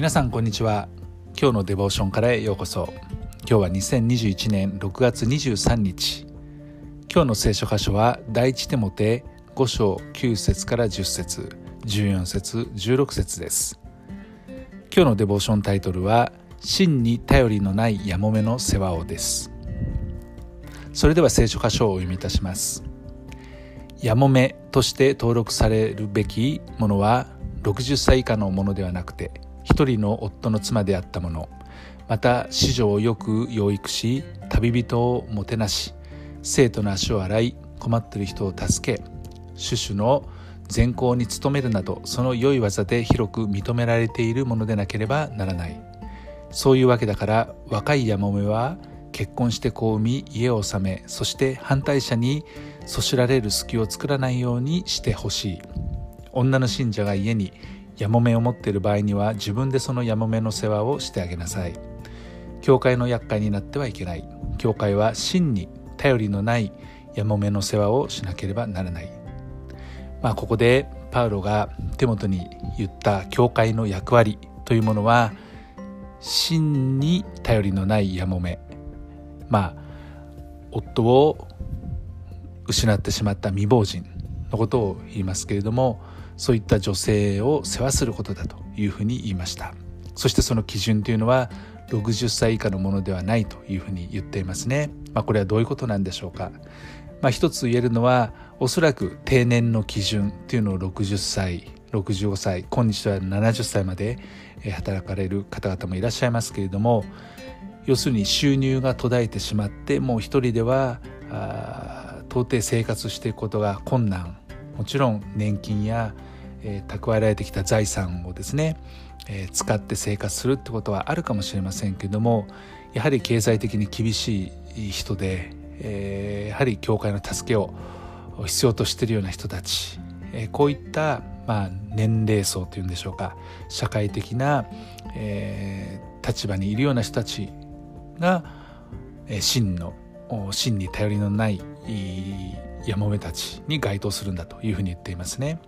皆さんこんにちは。今日のデボーションからへようこそ。今日は2021年6月23日。今日の聖書箇所は第一手モて5章9節から10節。14節16節です。今日のデボーションタイトルは真に頼りのないやもめの世話をです。それでは聖書箇所をお読みいたします。やもめとして登録されるべきものは60歳以下のものではなくて一人の夫の妻であったもの。また子女をよく養育し旅人をもてなし生徒の足を洗い困っている人を助け種々の善行に努めるなどその良い技で広く認められているものでなければならない。そういうわけだから若いヤモメは結婚して子を産み家を治めそして反対者にそしられる隙を作らないようにしてほしい。女の信者が家にやもめを持っている場合には自分でそのやもめの世話をしてあげなさい。教会の厄介になってはいけない。教会は真に頼りのないやもめの世話をしなければならない。まあここでパウロが手元に言った教会の役割というものは真に頼りのないやもめまあ夫を失ってしまった未亡人のことを言いますけれどもそういった女性を世話することだというふうに言いました。そしてその基準というのは60歳以下のものではないというふうに言っていますね、まあ、これはどういうことなんでしょうか、まあ、一つ言えるのはおそらく定年の基準というのを60歳65歳今日は70歳まで働かれる方々もいらっしゃいますけれども要するに収入が途絶えてしまってもう一人では到底生活していくことが困難もちろん年金やえー、蓄えられてきた財産をですね、えー、使って生活するってことはあるかもしれませんけどもやはり経済的に厳しい人で、えー、やはり教会の助けを必要としているような人たち、え、こういった、まあ、年齢層というんでしょうか社会的な、え、立場にいるような人たちが、え、真の真に頼りのないやもめたちに該当するんだというふうに言っていますね。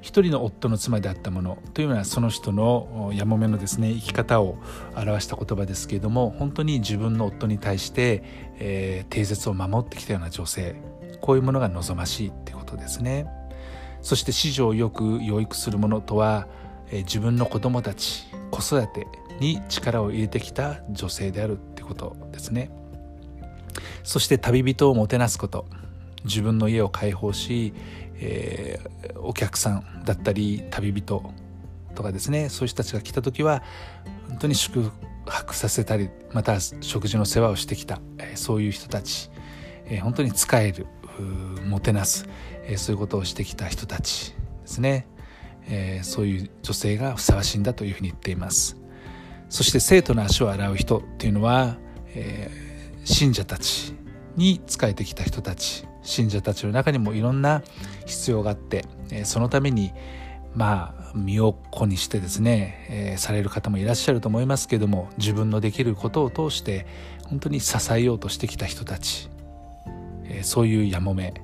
一人の夫の妻であったものというのはその人のやもめのですね生き方を表した言葉ですけれども本当に自分の夫に対して、えー、定説を守ってきたような女性。こういうものが望ましいってことですね。そして子女をよく養育するものとは、えー、自分の子供たち子育てに力を入れてきた女性であるってことですね。そして旅人をもてなすこと。自分の家を開放しえー、お客さんだったり旅人とかですねそういう人たちが来た時は本当に宿泊させたりまた食事の世話をしてきた、えー、そういう人たち、えー、本当に使えるもてなす、えー、そういうことをしてきた人たちですね、えー、そういう女性がふさわしいんだというふうに言っています。そして生徒の足を洗う人っていうのは、えー、信者たちに仕えてきた人たち信者たちの中にもいろんな必要があって、そのためにまあ身を粉にしてですね、えー、される方もいらっしゃると思いますけども自分のできることを通して本当に支えようとしてきた人たち、えー、そういうやもめ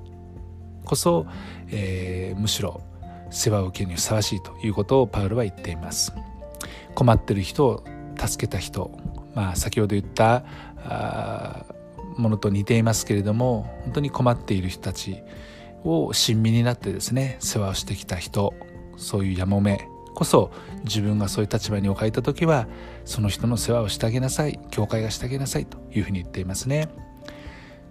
こそ、えー、むしろ世話を受けるにふさわしいということをパウロは言っています。困ってる人を助けた人まあ先ほど言ったあものと似ていますけれども本当に困っている人たちを親身になってですね世話をしてきた人そういうやもめこそ自分がそういう立場に置かれた時はその人の世話をしてあげなさい教会がしてあげなさいというふうに言っていますね。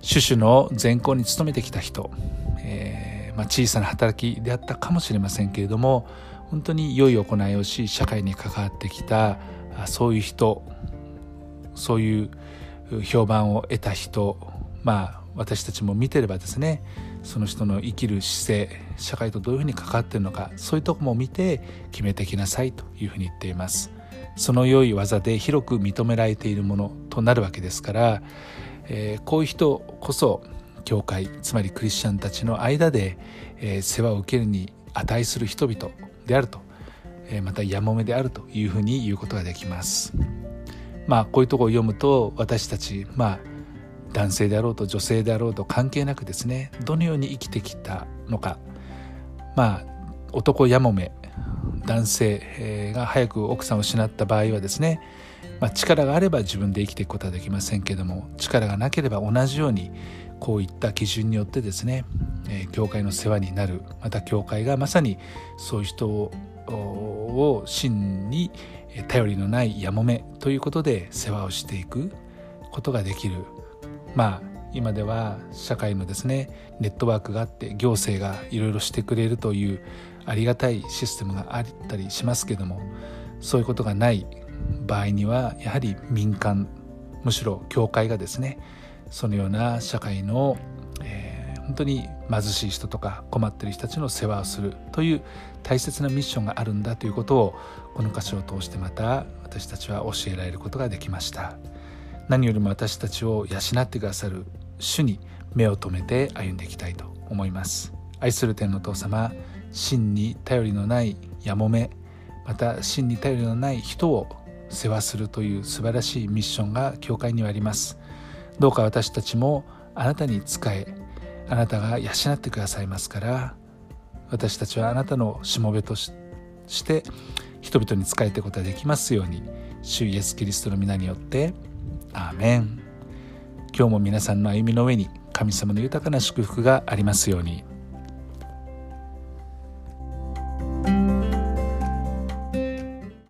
種々の善行に努めてきた人、えー、まあ、小さな働きであったかもしれませんけれども本当に良い行いをし社会に関わってきたそういう人そういう評判を得た人まあ私たちも見てればですねその人の生きる姿勢社会とどういうふうに関わっているのかそういうとこも見て決めてきなさいというふうに言っていますその良い技で広く認められているものとなるわけですから、えー、こういう人こそ教会つまりクリスチャンたちの間で、えー、世話を受けるに値する人々であると、えー、またやもめであるというふうに言うことができます。まあこういうとこを読むと私たちまあ男性であろうと女性であろうと関係なくですねどのように生きてきたのか。まあ男やもめ男性が早く奥さんを失った場合はですね、まあ、力があれば自分で生きていくことはできませんけども力がなければ同じようにこういった基準によってですね、え、教会の世話になるまた教会がまさにそういう人を真に頼りのないやもめということで世話をしていくことができる。まあ今では社会のですねネットワークがあって行政がいろいろしてくれるというありがたいシステムがあったりしますけどもそういうことがない場合にはやはり民間むしろ教会がですねそのような社会の、本当に貧しい人とか困ってる人たちの世話をするという大切なミッションがあるんだということをこの箇所を通してまた私たちは教えられることができました。何よりも私たちを養ってくださる主に目を留めて歩んでいきたいと思います。愛する天の父様真に頼りのないやもめまた真に頼りのない人を世話するという素晴らしいミッションが教会にはあります。どうか私たちもあなたに仕えあなたが養ってくださいますから私たちはあなたのしもべとして人々に仕えていくことができますように主イエス・キリストの皆によってアーメン今日も皆さんの歩みの上に神様の豊かな祝福がありますように。